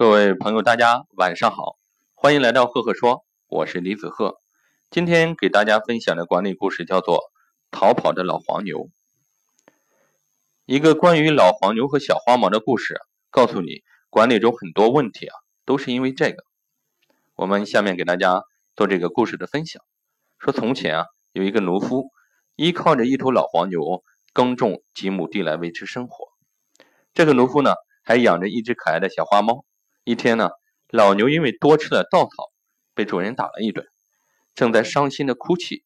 各位朋友，大家晚上好，欢迎来到赫赫说，我是李子赫。今天给大家分享的管理故事叫做《逃跑的老黄牛》。一个关于老黄牛和小花猫的故事，告诉你管理中很多问题啊，都是因为这个。我们下面给大家做这个故事的分享。说从前啊，有一个农夫，依靠着一头老黄牛耕种几亩地来维持生活。这个农夫呢，还养着一只可爱的小花猫。一天呢，老牛因为多吃了稻草，被主人打了一顿，正在伤心的哭泣。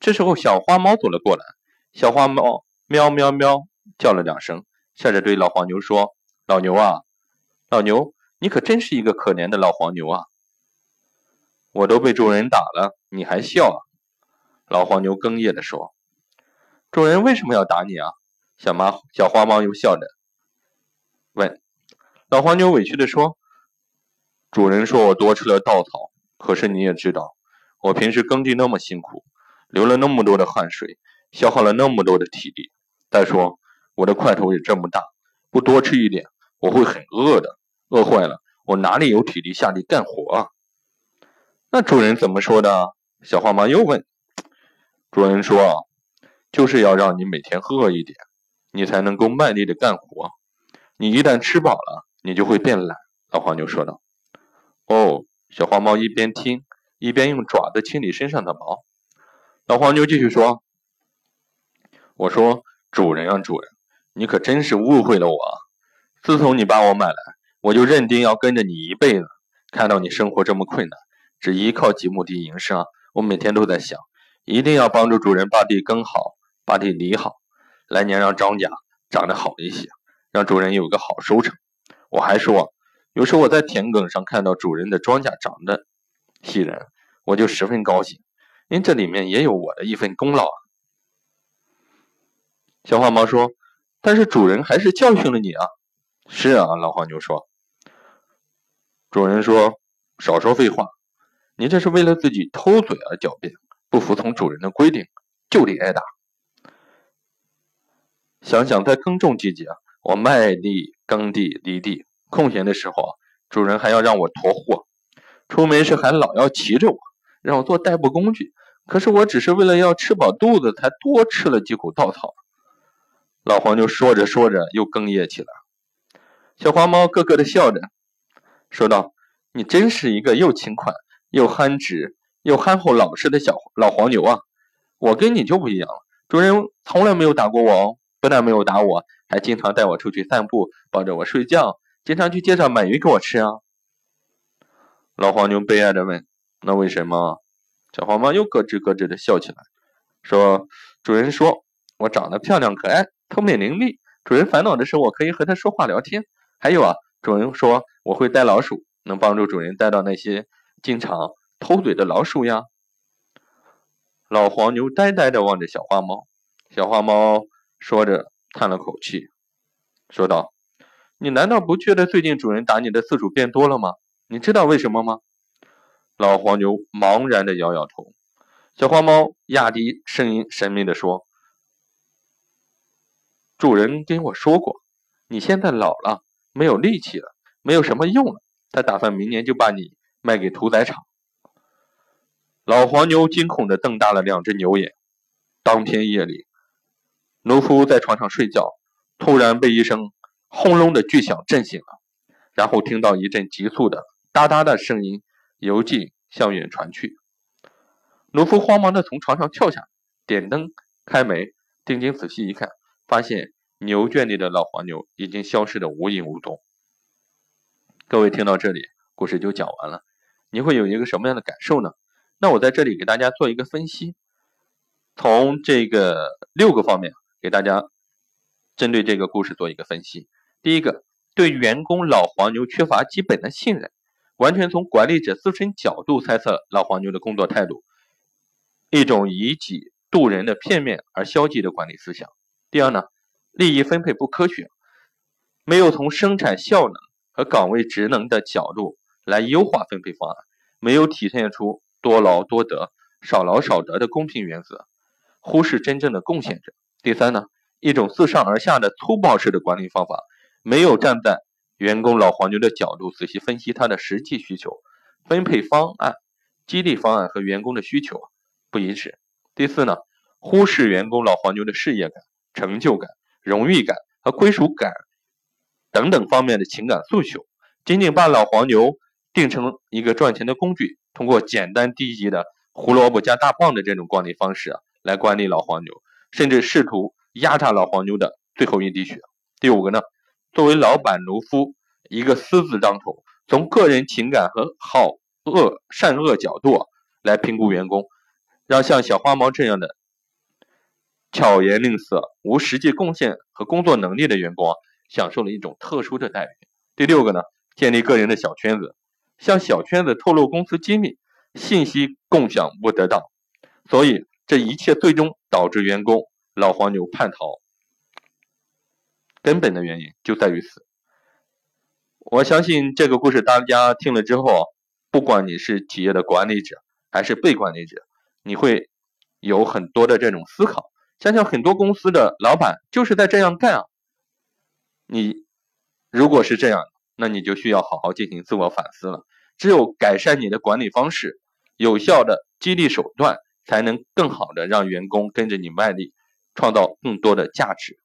这时候，小花猫走了过来，小花猫喵喵喵叫了两声，笑着对老黄牛说：“老牛啊，老牛，你可真是一个可怜的老黄牛啊！我都被主人打了，你还笑啊？”老黄牛哽咽地说：“主人为什么要打你啊？”小猫小花猫又笑着问。老黄牛委屈地说。主人说我多吃了稻草，可是你也知道，我平时耕地那么辛苦，流了那么多的汗水，消耗了那么多的体力。再说我的块头也这么大，不多吃一点，我会很饿的，饿坏了，我哪里有体力下地干活啊？那主人怎么说的？小花猫又问。主人说，就是要让你每天饿一点，你才能够卖力的干活。你一旦吃饱了，你就会变懒。老黄牛说道。哦，小花猫一边听一边用爪子清理身上的毛。老黄牛继续说：“我说，主人啊，主人，你可真是误会了我。自从你把我买来，我就认定要跟着你一辈子。看到你生活这么困难，只依靠几亩地营生，我每天都在想，一定要帮助主人把地耕好，把地理好，来年让庄稼长得好一些，让主人有个好收成。我还说。”有时我在田埂上看到主人的庄稼长得喜人，我就十分高兴，因为这里面也有我的一份功劳啊。小花猫说：“但是主人还是教训了你啊。”“是啊。”老黄牛说。主人说：“少说废话，你这是为了自己偷嘴而狡辩，不服从主人的规定，就得挨打。想想在耕种季节，我卖地、耕地、犁地。”空闲的时候啊，主人还要让我驮货，出门时还老要骑着我，让我做代步工具。可是我只是为了要吃饱肚子，才多吃了几口稻草。老黄牛说着说着又哽咽起来。小花猫咯咯的笑着，说道：“你真是一个又勤快又憨直又憨厚老实的小老黄牛啊！我跟你就不一样了，主人从来没有打过我哦，不但没有打我，还经常带我出去散步，抱着我睡觉。”经常去街上买鱼给我吃啊！老黄牛悲哀的问：“那为什么？”小黄猫又咯吱咯吱的笑起来，说：“主人说我长得漂亮可爱，聪明伶俐。主人烦恼的时候，我可以和他说话聊天。还有啊，主人说我会带老鼠，能帮助主人带到那些经常偷嘴的老鼠呀。”老黄牛呆呆的望着小花猫，小花猫说着叹了口气，说道。你难道不觉得最近主人打你的次数变多了吗？你知道为什么吗？老黄牛茫然的摇摇头。小花猫压低声音神秘的说：“主人跟我说过，你现在老了，没有力气了，没有什么用了。他打算明年就把你卖给屠宰场。”老黄牛惊恐的瞪大了两只牛眼。当天夜里，农夫在床上睡觉，突然被一声。轰隆的巨响震醒了，然后听到一阵急促的哒哒的声音由近向远传去。农夫慌忙的从床上跳下，点灯开门，定睛仔细一看，发现牛圈里的老黄牛已经消失的无影无踪。各位听到这里，故事就讲完了，你会有一个什么样的感受呢？那我在这里给大家做一个分析，从这个六个方面给大家针对这个故事做一个分析。第一个，对员工老黄牛缺乏基本的信任，完全从管理者自身角度猜测老黄牛的工作态度，一种以己度人的片面而消极的管理思想。第二呢，利益分配不科学，没有从生产效能和岗位职能的角度来优化分配方案，没有体现出多劳多得、少劳少得的公平原则，忽视真正的贡献者。第三呢，一种自上而下的粗暴式的管理方法。没有站在员工老黄牛的角度，仔细分析他的实际需求，分配方案、激励方案和员工的需求不一致。第四呢，忽视员工老黄牛的事业感、成就感、荣誉感和归属感等等方面的情感诉求，仅仅把老黄牛定成一个赚钱的工具，通过简单低级的胡萝卜加大棒的这种管理方式啊，来管理老黄牛，甚至试图压榨老黄牛的最后一滴血。第五个呢？作为老板农夫，一个私自当头，从个人情感和好恶善恶角度来评估员工，让像小花猫这样的巧言令色、无实际贡献和工作能力的员工啊，享受了一种特殊的待遇。第六个呢，建立个人的小圈子，向小圈子透露公司机密，信息共享不得当，所以这一切最终导致员工老黄牛叛逃。根本的原因就在于此。我相信这个故事大家听了之后，不管你是企业的管理者还是被管理者，你会有很多的这种思考。想想很多公司的老板就是在这样干啊。你如果是这样，那你就需要好好进行自我反思了。只有改善你的管理方式，有效的激励手段，才能更好的让员工跟着你卖力，创造更多的价值。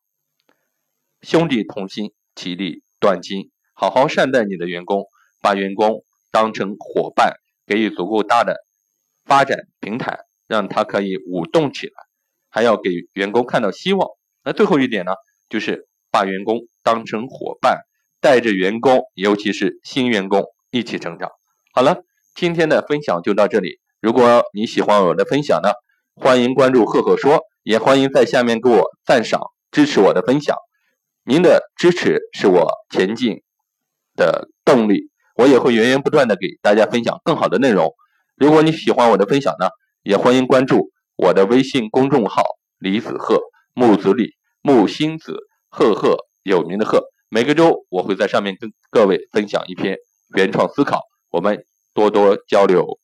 兄弟同心，其利断金。好好善待你的员工，把员工当成伙伴，给予足够大的发展平台，让他可以舞动起来。还要给员工看到希望。那最后一点呢，就是把员工当成伙伴，带着员工，尤其是新员工一起成长。好了，今天的分享就到这里。如果你喜欢我的分享呢，欢迎关注赫赫说，也欢迎在下面给我赞赏，支持我的分享。您的支持是我前进的动力，我也会源源不断的给大家分享更好的内容。如果你喜欢我的分享呢，也欢迎关注我的微信公众号李子鹤木子李木星子赫赫有名的鹤。每个周我会在上面跟各位分享一篇原创思考，我们多多交流。